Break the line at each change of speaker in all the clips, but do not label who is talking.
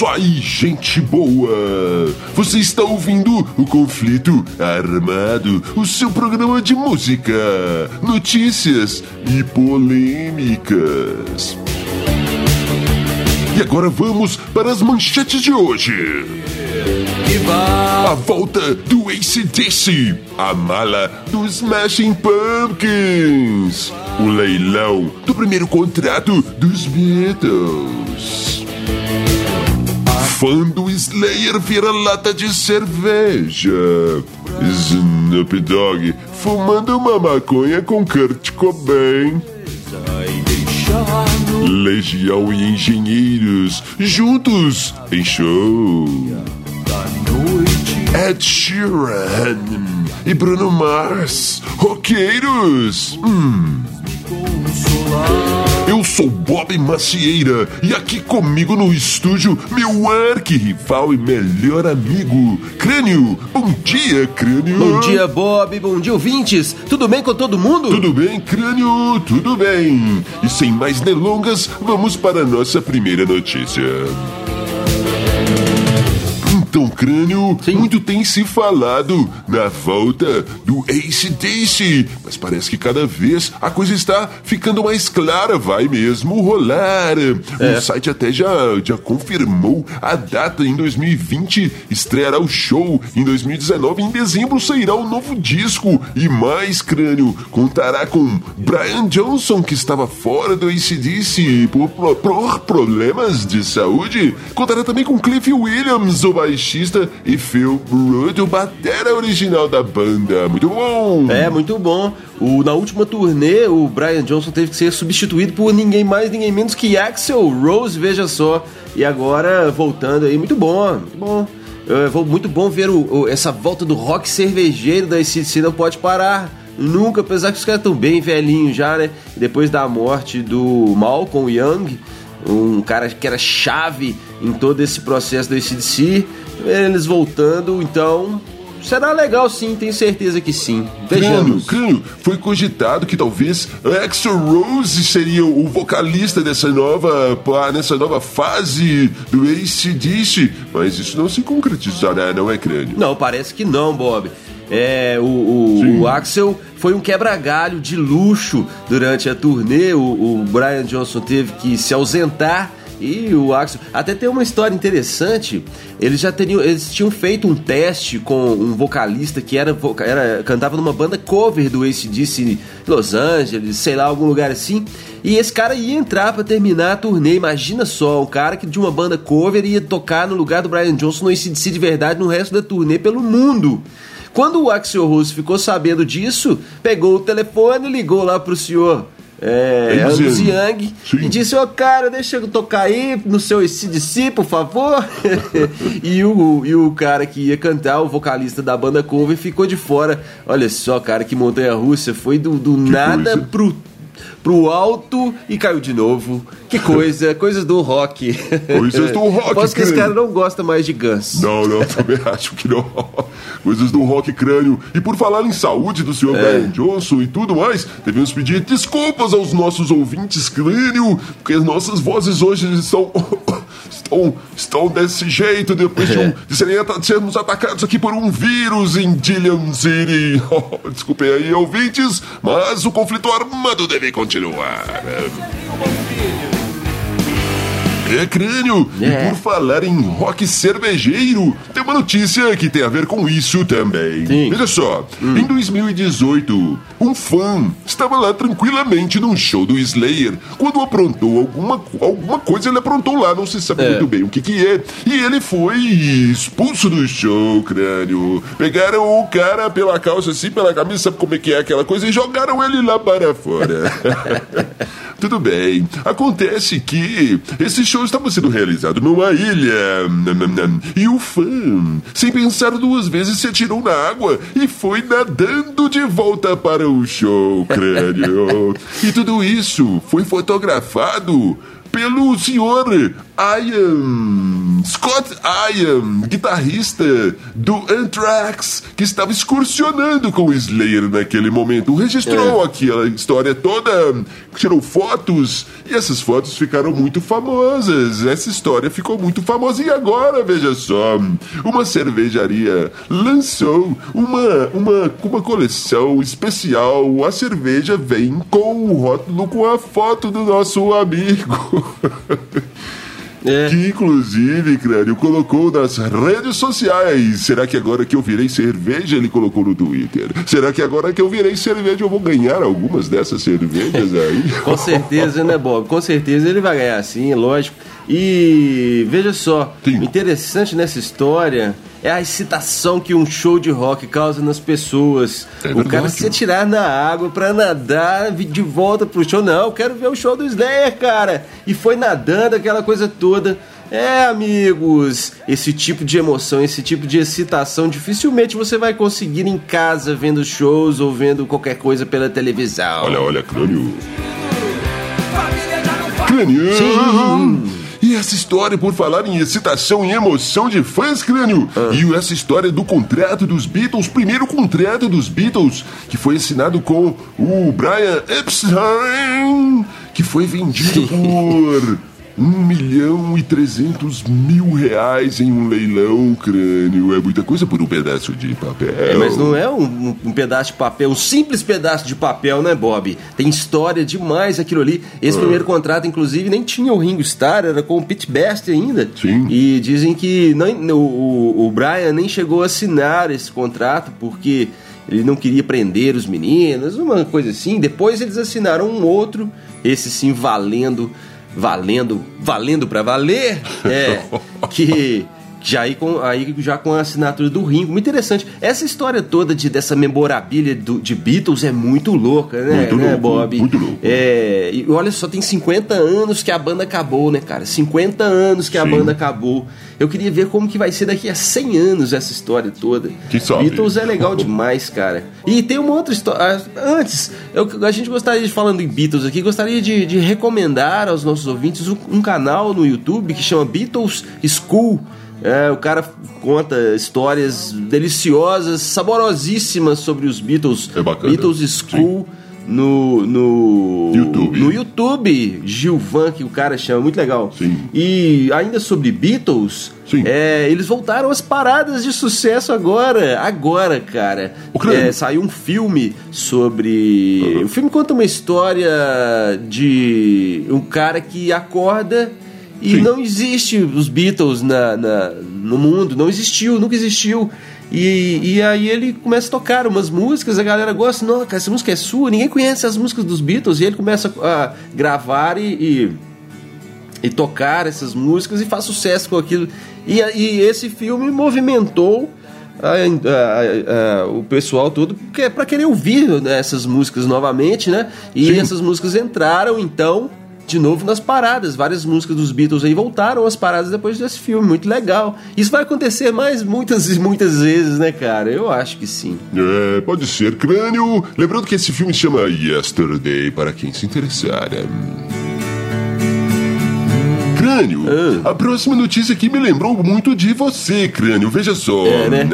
isso aí, gente boa! Você está ouvindo o Conflito Armado, o seu programa de música, notícias e polêmicas. E agora vamos para as manchetes de hoje. A volta do ACDC, a mala do Smashing Pumpkins, o leilão do primeiro contrato dos Beatles. Fã do Slayer vira lata de cerveja. Snoop Dogg fumando uma maconha com Kurt Cobain. Legião e Engenheiros juntos em show. Ed Sheeran e Bruno Mars, roqueiros. Hum. Sou Bob Macieira e aqui comigo no estúdio meu arqui-rival e melhor amigo, Crânio. Bom dia, Crânio.
Bom dia, Bob. Bom dia, ouvintes. Tudo bem com todo mundo?
Tudo bem, Crânio? Tudo bem. E sem mais delongas, vamos para a nossa primeira notícia. Então, crânio,
Sim.
muito tem se falado na volta do ACDC, mas parece que cada vez a coisa está ficando mais clara, vai mesmo rolar.
É.
O site até já, já confirmou a data em 2020, estreará o show em 2019, em dezembro sairá o novo disco e mais, crânio, contará com Brian Johnson, que estava fora do ACDC por, por- por problemas de saúde, contará também com Cliff Williams, o baixista, e Phil Rudd, o batera original da banda. Muito bom!
É, muito bom. O, na última turnê, o Brian Johnson teve que ser substituído por ninguém mais, ninguém menos que Axel Rose, veja só. E agora, voltando aí, muito bom, muito bom. É, muito bom ver o- o- essa volta do rock cervejeiro da ACDC, não pode parar. Nunca, apesar que os caras estão bem velhinhos já, né? Depois da morte do Malcolm Young, um cara que era chave em todo esse processo do ACDC, eles voltando, então será legal sim, tenho certeza que sim. Vejamos.
crânio, foi cogitado que talvez Axel Rose seria o vocalista dessa nova, nessa nova fase do ACDC, mas isso não se concretizará, não é, crânio?
Não, parece que não, Bob. É, o, o- o Axel foi um quebra-galho de luxo durante a turnê. O, o Brian Johnson teve que se ausentar. E o Axel. Até tem uma história interessante. Eles já teriam. Eles tinham feito um teste com um vocalista que era, era cantava numa banda cover do ACDC Los Angeles, sei lá, algum lugar assim. E esse cara ia entrar pra terminar a turnê. Imagina só, um cara que de uma banda cover ia tocar no lugar do Brian Johnson no ACDC de verdade no resto da turnê pelo mundo. Quando o Axel Rose ficou sabendo disso, pegou o telefone e ligou lá pro senhor é,
Angus Young. Sim.
e disse: Ô cara, deixa eu tocar aí no seu ACDC, por favor. e, o, e o cara que ia cantar, o vocalista da banda cover, ficou de fora. Olha só, cara, que montanha russa. Foi do, do nada
coisa.
pro pro alto e caiu de novo. Que coisa, coisas do rock.
Coisas do rock,
Aposto que esse
cara.
não gosta mais de Guns.
Não, não, também acho que não. Coisas do rock crânio. E por falar em saúde do senhor
É.
Brian Johnson e tudo mais, devemos pedir desculpas aos nossos ouvintes crânio, porque as nossas vozes hoje estão. Estão, estão desse jeito depois de, um, de serem de sermos atacados aqui por um vírus em Dillian City. Desculpem aí, ouvintes, mas o conflito armado deve continuar continuar. É crânio!
É.
E por falar em rock cervejeiro, tem uma notícia que tem a ver com isso também.
Sim.
Veja só, em 2018, um fã estava lá tranquilamente num show do Slayer quando aprontou alguma, alguma coisa, ele aprontou lá, não se sabe
É.
muito bem o que que é. E ele foi expulso do show, crânio. Pegaram o cara pela calça assim, pela camisa, sabe como é que é aquela coisa, e jogaram ele lá para fora. Tudo bem. Acontece que esse show estava sendo realizado numa ilha. E o fã, sem pensar duas vezes, se atirou na água e foi nadando de volta para o show, crânio. e tudo isso foi fotografado pelo senhor Ian, Scott Ian, guitarrista do Anthrax, que estava excursionando com o Slayer naquele momento, registrou é. aquela história toda, tirou fotos e essas fotos ficaram muito famosas. Essa história ficou muito famosa e agora, veja só, uma cervejaria lançou uma, uma, uma coleção especial. A cerveja vem com o rótulo com a foto do nosso amigo. É. Que inclusive, Crânio, colocou nas redes sociais. Será que agora que eu virei cerveja, ele colocou no Twitter? Será que agora que eu virei cerveja, eu vou ganhar algumas dessas cervejas aí?
Com certeza, né, Bob? Com certeza ele vai ganhar sim, lógico. E veja só, sim. interessante nessa história é a excitação que um show de rock causa nas pessoas. É o cara se tirar na água pra nadar de volta pro show. Não, eu quero ver o show do Slayer, cara. E foi nadando, aquela coisa toda. É, amigos, esse tipo de emoção, esse tipo de excitação dificilmente você vai conseguir em casa vendo shows ou vendo qualquer coisa pela televisão.
Olha, olha, crânio. Crânio. Sim. E essa história, por falar em excitação e emoção de fãs, crânio. Ah. E essa história do contrato dos Beatles, primeiro contrato dos Beatles, que foi assinado com o Brian Epstein, que foi vendido por 1 milhão e 300 mil reais em um leilão, crânio. É muita coisa por um pedaço de papel.
É, mas não é um, um, pedaço de papel, um simples pedaço de papel, né, Bob? Tem história demais aquilo ali. Esse ah. primeiro contrato, inclusive, nem tinha o Ringo Starr, era com o Pete Best ainda.
Sim.
E dizem que não, o, o Brian nem chegou a assinar esse contrato porque ele não queria prender os meninos, uma coisa assim. Depois eles assinaram um outro, esse sim valendo valendo, valendo para valer, é, que já aí com, aí já com a assinatura do Ringo. Muito interessante. Essa história toda de, dessa memorabilia do, de Beatles é muito louca, né,
muito
né
louco,
Bob?
Muito louco.
É, e olha só, tem 50 anos que a banda acabou, né, cara? 50 anos que Sim. a banda acabou. Eu queria ver como que vai ser daqui a 100 anos essa história toda.
Que sabe.
Beatles é legal demais, cara. E tem uma outra história. Antes, eu, a gente gostaria de, falando em Beatles aqui, gostaria de, de recomendar aos nossos ouvintes um, um canal no YouTube que chama Beatles School. É, o cara conta histórias deliciosas, saborosíssimas sobre os Beatles.
É bacana.
Beatles School. Sim no, no
YouTube.
No YouTube, Gilvan, que o cara chama, muito legal.
Sim.
E ainda sobre Beatles. É, eles voltaram às paradas de sucesso agora. Agora, cara. É, saiu um filme sobre. Uhum. O filme conta uma história de um cara que acorda e Sim. não existe os Beatles na, na, no mundo, não existiu, nunca existiu. E, e aí ele começa a tocar umas músicas, a galera gosta, não, cara, essa música é sua, ninguém conhece as músicas dos Beatles, e ele começa a gravar e, e, e tocar essas músicas e faz sucesso com aquilo. E, e esse filme movimentou a, a, a, o pessoal todo para querer ouvir né, essas músicas novamente, né? E Sim. essas músicas entraram então de novo nas paradas. Várias músicas dos Beatles aí voltaram às paradas depois desse filme. Muito legal. Isso vai acontecer mais muitas e muitas vezes, né, cara? Eu acho que sim.
É, pode ser. Crânio. Lembrando que esse filme se chama Yesterday, para quem se interessar. É... Crânio, ah. a próxima notícia aqui me lembrou muito de você, Crânio. Veja só.
É, né?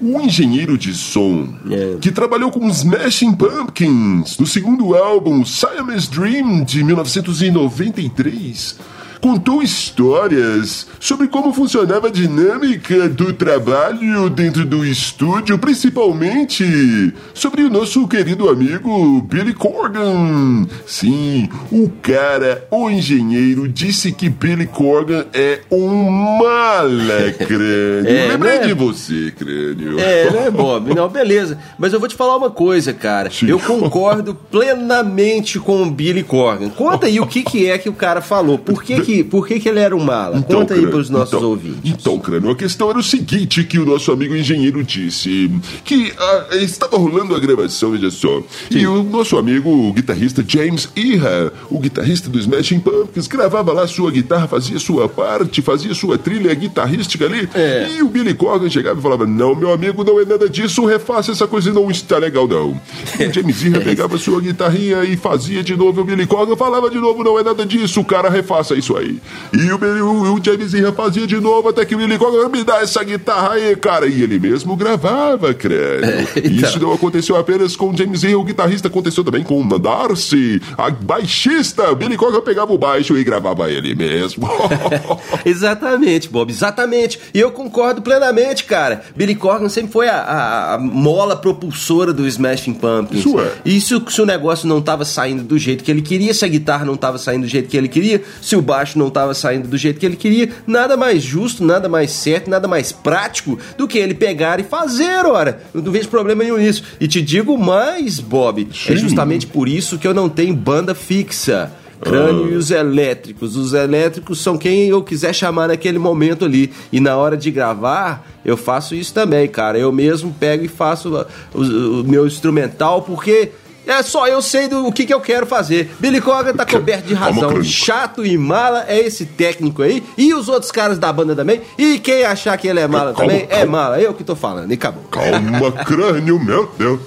O engenheiro de som é. que trabalhou com Smashing Pumpkins no segundo álbum Siamese Dream de 1993 contou histórias sobre como funcionava a dinâmica do trabalho dentro do estúdio, principalmente sobre o nosso querido amigo Billy Corgan. Sim, o cara, o engenheiro, disse que Billy Corgan é um mala, crânio. é, Lembrei né? de você, crânio.
É, né, Bob? Não, beleza. Mas eu vou te falar uma coisa, cara. Sim. Eu concordo plenamente com o Billy Corgan. Conta aí o que, que é que o cara falou. Por que, que por que, que ele era um mala? Então, Conta aí para os nossos
então,
ouvintes.
Então, Crânio, a questão era o seguinte que o nosso amigo engenheiro disse, que ah, estava rolando a gravação, veja só, Sim. e o nosso amigo o guitarrista James Iha, o guitarrista do Smashing Pumpkins, gravava lá sua guitarra, fazia sua parte, fazia sua trilha guitarrística ali,
é.
e o Billy Corgan chegava e falava, não, meu amigo, não é nada disso, refaça essa coisa não está legal não. E James Iha pegava sua guitarrinha e fazia de novo, o Billy Corgan falava de novo, não é nada disso, o cara refaça isso isso aí. E o, o, o fazia de novo até que o Billy Corgan me dá essa guitarra aí, cara. E ele mesmo gravava, crânio. É, então. Isso não aconteceu apenas com o James Ian, o guitarrista, aconteceu também com o Darcy, a baixista. Billy Corgan pegava o baixo e gravava ele mesmo.
exatamente, Bob, exatamente. E eu concordo plenamente, cara. Billy Corgan sempre foi a, a, a mola propulsora do Smashing Pumpkins.
Isso é.
Isso se o negócio não estava saindo do jeito que ele queria, se a guitarra não estava saindo do jeito que ele queria, se o baixo não estava saindo do jeito que ele queria, nada mais justo, nada mais certo, nada mais prático do que ele pegar e fazer, ora. Eu não vejo problema nenhum nisso. E te digo mais, Bob, é Sim. é justamente por isso que eu não tenho banda fixa. Crânio ah. e os elétricos. Os elétricos são quem eu quiser chamar naquele momento ali. E na hora de gravar, eu faço isso também, cara. Eu mesmo pego e faço o, o, o meu instrumental, porque é só eu sei do o que, que eu quero fazer. Billy Corgan tá coberto de razão. Chato e mala é esse técnico aí. E os outros caras da banda também. E quem achar que ele é mala calma, também calma. é mala. Eu que tô falando. E acabou.
Calma, crânio, meu Deus.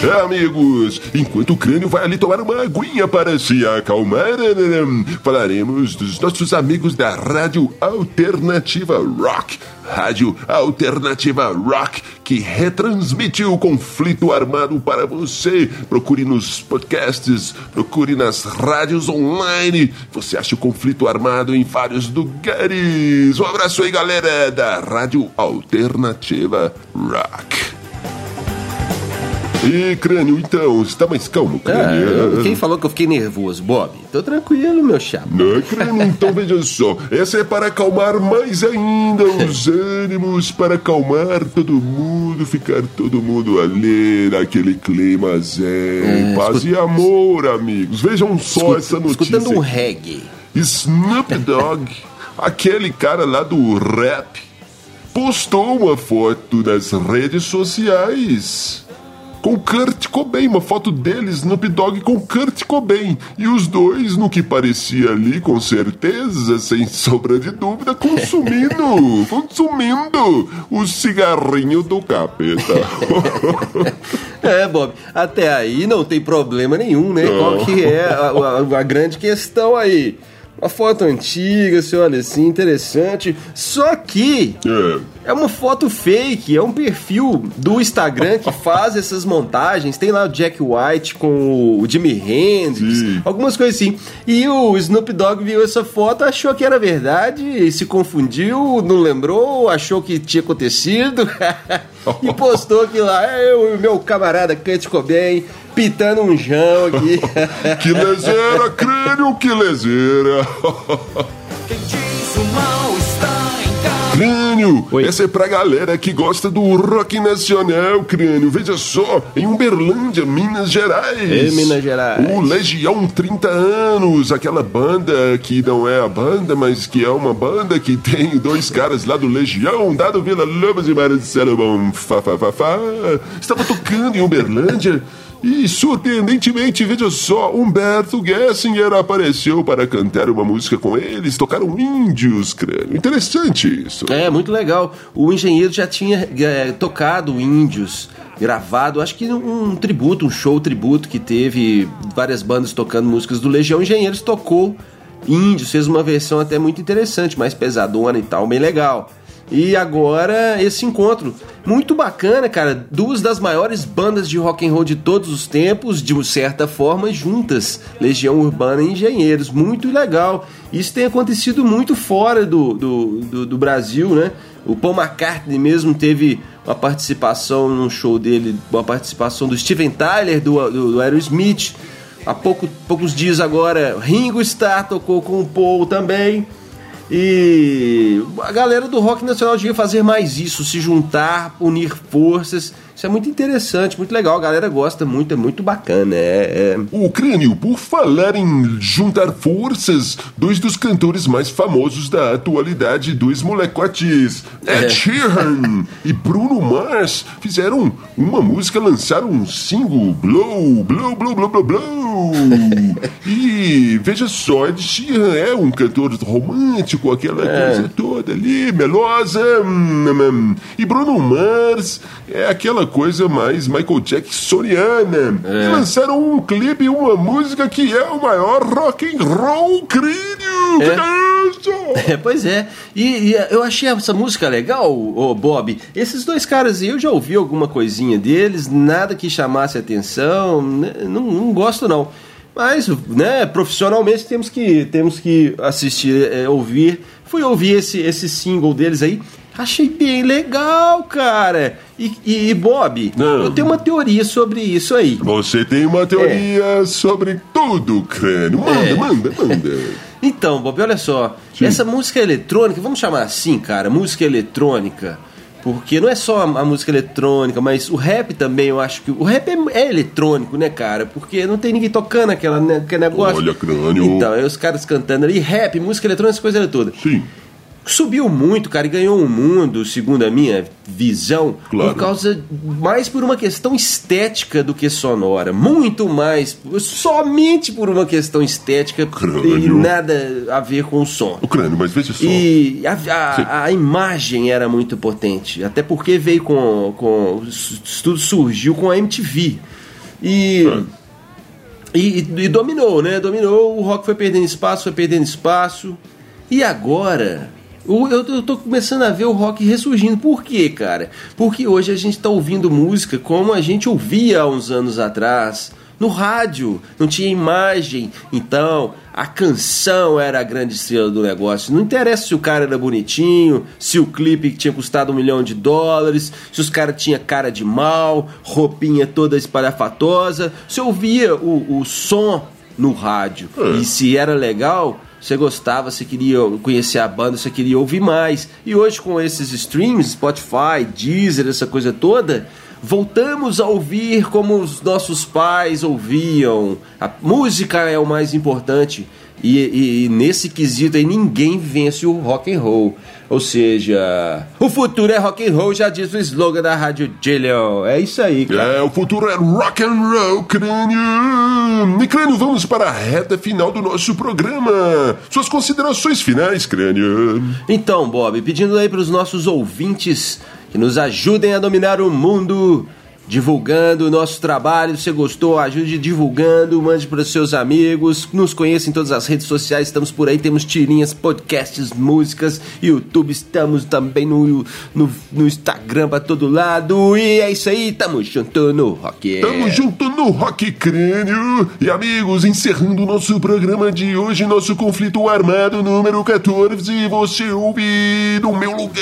É, amigos, enquanto o crânio vai ali tomar uma aguinha para se acalmar, falaremos dos nossos amigos da Rádio Alternativa Rock. Rádio Alternativa Rock, que retransmitiu o conflito armado para você. Procure nos podcasts, procure nas rádios online. Você acha o conflito armado em vários lugares. Um abraço aí, galera da Rádio Alternativa Rock. E crânio, então, está mais calmo, crânio?
É, quem falou que eu fiquei nervoso, Bob? Tô tranquilo, meu chapa.
Não, crânio, então veja só. Essa é para acalmar mais ainda os ânimos, para acalmar todo mundo, ficar todo mundo ali naquele clima zen, é, paz escut... e amor, amigos. Vejam só Escut... essa notícia.
Escutando um reggae.
Snoop Dogg, aquele cara lá do rap, postou uma foto nas redes sociais com Kurt Cobain, uma foto deles, Snoop Dogg com Kurt Cobain. E os dois, no que parecia ali, com certeza, sem sombra de dúvida, consumindo, consumindo o cigarrinho do capeta.
é, Bob, até aí não tem problema nenhum, né? Não. Qual que é a, a, a grande questão aí? Uma foto antiga, você olha assim, interessante. Só que é. É. uma foto fake, é um perfil do Instagram que faz essas montagens. Tem lá o Jack White com o Jimi Hendrix, Sim. algumas coisas assim. E o Snoop Dogg viu essa foto, achou que era verdade, se confundiu, não lembrou, achou que tinha acontecido e postou que lá, é o meu camarada Kurt Cobain pitando um jão aqui.
que lezeira, crânio, que lezeira. Quem diz o mal Crânio, Oi. essa é pra galera que gosta do rock nacional, Crânio. Veja só, em Uberlândia, Minas Gerais.
Em Minas Gerais.
O Legião 30 anos, aquela banda que não é a banda, mas que é uma banda que tem dois caras lá do Legião, Dado Vila Lobos e Marcelo Bom, fa, fa, fa, fa. Estava tocando em Uberlândia. E surpreendentemente, veja só, Humberto Gessinger apareceu para cantar uma música com eles, tocaram índios, crânio. Interessante isso.
É, muito legal. O engenheiro já tinha é, tocado índios, gravado, acho que um, um tributo, um show tributo que teve várias bandas tocando músicas do Legião Engenheiros, tocou índios, fez uma versão até muito interessante, mais pesadona e tal, bem legal. E agora esse encontro muito bacana, cara, duas das maiores bandas de rock and roll de todos os tempos, de certa forma juntas, Legião Urbana e Engenheiros, muito legal. Isso tem acontecido muito fora do, do, do, do Brasil, né? O Paul McCartney mesmo teve uma participação no show dele, uma participação do Steven Tyler, do, do, do Aerosmith. Há pouco, poucos dias agora, Ringo Starr tocou com o Paul também. E a galera do rock nacional devia fazer mais isso, se juntar, unir forças isso é muito interessante, muito legal. A galera gosta muito, é muito bacana. É, é...
O Crânio, por falar em juntar forças, dois dos cantores mais famosos da atualidade, dois molecotes, Ed é. Sheeran e Bruno Mars, fizeram uma música, lançaram um single, Blow, Blow, Blow, Blow, Blow, Blow. e veja só, Ed Sheeran é um cantor romântico, aquela é. coisa toda ali, melosa. Hum, hum, hum. E Bruno Mars é aquela coisa mais Michael Jacksoniana.
É.
E lançaram um clipe e uma música que é o maior rock and roll crânio.
É.
Que é?
É, pois é. E, e eu achei essa música legal, ô Bob. Esses dois caras eu já ouvi alguma coisinha deles, nada que chamasse atenção, né, não, não gosto não. Mas, né, profissionalmente temos que, temos que assistir, é, ouvir. Fui ouvir esse, esse single deles aí, achei bem legal, cara. E, e, e, Bob,
Não.
eu tenho uma teoria sobre isso aí.
Você tem uma teoria sobre tudo, crânio. Manda,
É.
manda, manda.
Então, Bob, olha só.
Sim.
Essa música eletrônica, vamos chamar assim, cara, música eletrônica. Porque não é só a, a música eletrônica, mas o rap também, eu acho que. O rap é, é eletrônico, né, cara? Porque não tem ninguém tocando aquela, né, aquele negócio.
Olha, crânio.
Então, aí os caras cantando ali, rap, música eletrônica, essa coisa toda.
Sim.
Subiu muito, cara, e ganhou um mundo, segundo a minha visão,
Claro.
por causa mais por uma questão estética do que sonora. Muito mais, somente por uma questão estética
Crânio.
e nada a ver com o som.
O crânio, mas veja só.
E a, a- a imagem era muito potente, até porque veio com. com tudo surgiu com a MTV. E. E, e dominou, né? Dominou, o rock foi perdendo espaço, foi perdendo espaço. E agora, o- eu, eu tô começando a ver o rock ressurgindo. Por quê, cara? Porque hoje a gente tá ouvindo música como a gente ouvia há uns anos atrás. No rádio, não tinha imagem. Então, a canção era a grande estrela do negócio. Não interessa se o cara era bonitinho, se o clipe tinha custado um milhão de dólares, se os caras tinham cara de mal, roupinha toda espalhafatosa. Você ouvia o, o som no rádio.
É.
E se era legal, você gostava, você queria conhecer a banda, você queria ouvir mais. E hoje com esses streams, Spotify, Deezer, essa coisa toda, voltamos a ouvir como os nossos pais ouviam. A música é o mais importante. E, e- e nesse quesito aí ninguém vence o rock and roll. Ou seja, o futuro é rock and roll, já diz o slogan da Rádio Jillian. É isso aí, cara.
É, o futuro é rock and roll, crânio. E crânio, vamos para a reta final do nosso programa. Suas considerações finais, crânio.
Então, Bob, pedindo aí para os nossos ouvintes que nos ajudem a dominar o mundo, divulgando o nosso trabalho. Se você gostou, ajude divulgando, mande para os seus amigos. Nos conheça em todas as redes sociais, estamos por aí, temos tirinhas, podcasts, músicas, YouTube, estamos também no, no, no Instagram para todo lado. E é isso aí, tamo junto no Rock.
Tamo junto no Rock Crânio. E amigos, encerrando o nosso programa de hoje, nosso conflito armado número 14, você ouve no meu lugar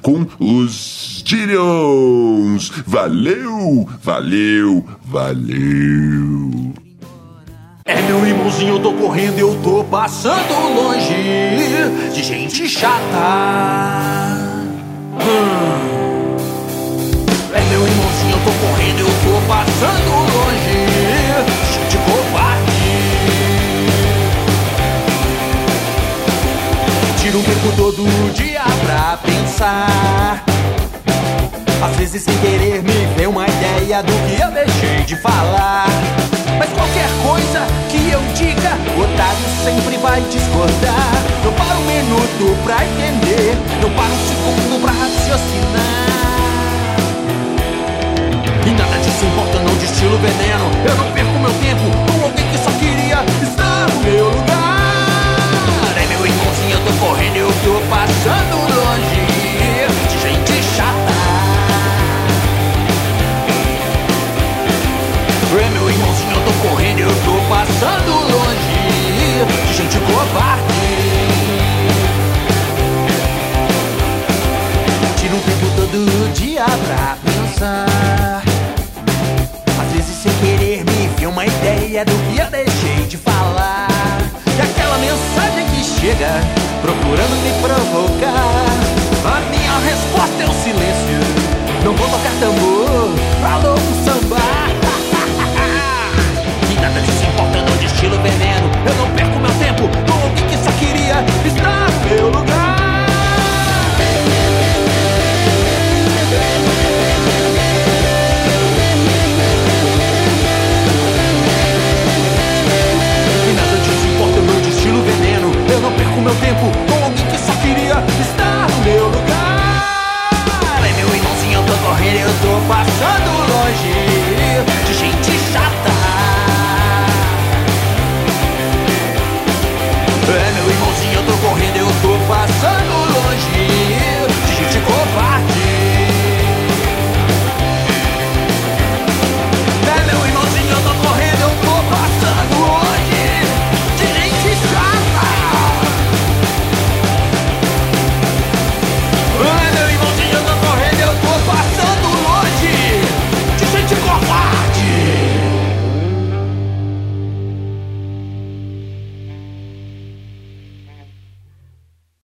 com os Tyrions. Valeu, valeu, valeu.
É meu irmãozinho, eu tô correndo, eu tô passando longe de gente chata. Hum. É meu irmãozinho, eu tô correndo, eu tô passando longe de gente covarde. Tiro o tempo todo dia pra pensar. Às vezes sem querer me vem uma ideia do que eu deixei de falar. Mas qualquer coisa que eu diga, o otário sempre vai discordar. Não para um minuto pra entender, não para um segundo pra raciocinar. E nada disso importa, não estilo veneno. Eu não chega procurando me provocar. A minha resposta é o silêncio. Não vou tocar tambor, falou um samba. E nada disso importa, não de estilo veneno. Eu não perco meu tempo com alguém que só queria estar no meu lugar. Tempo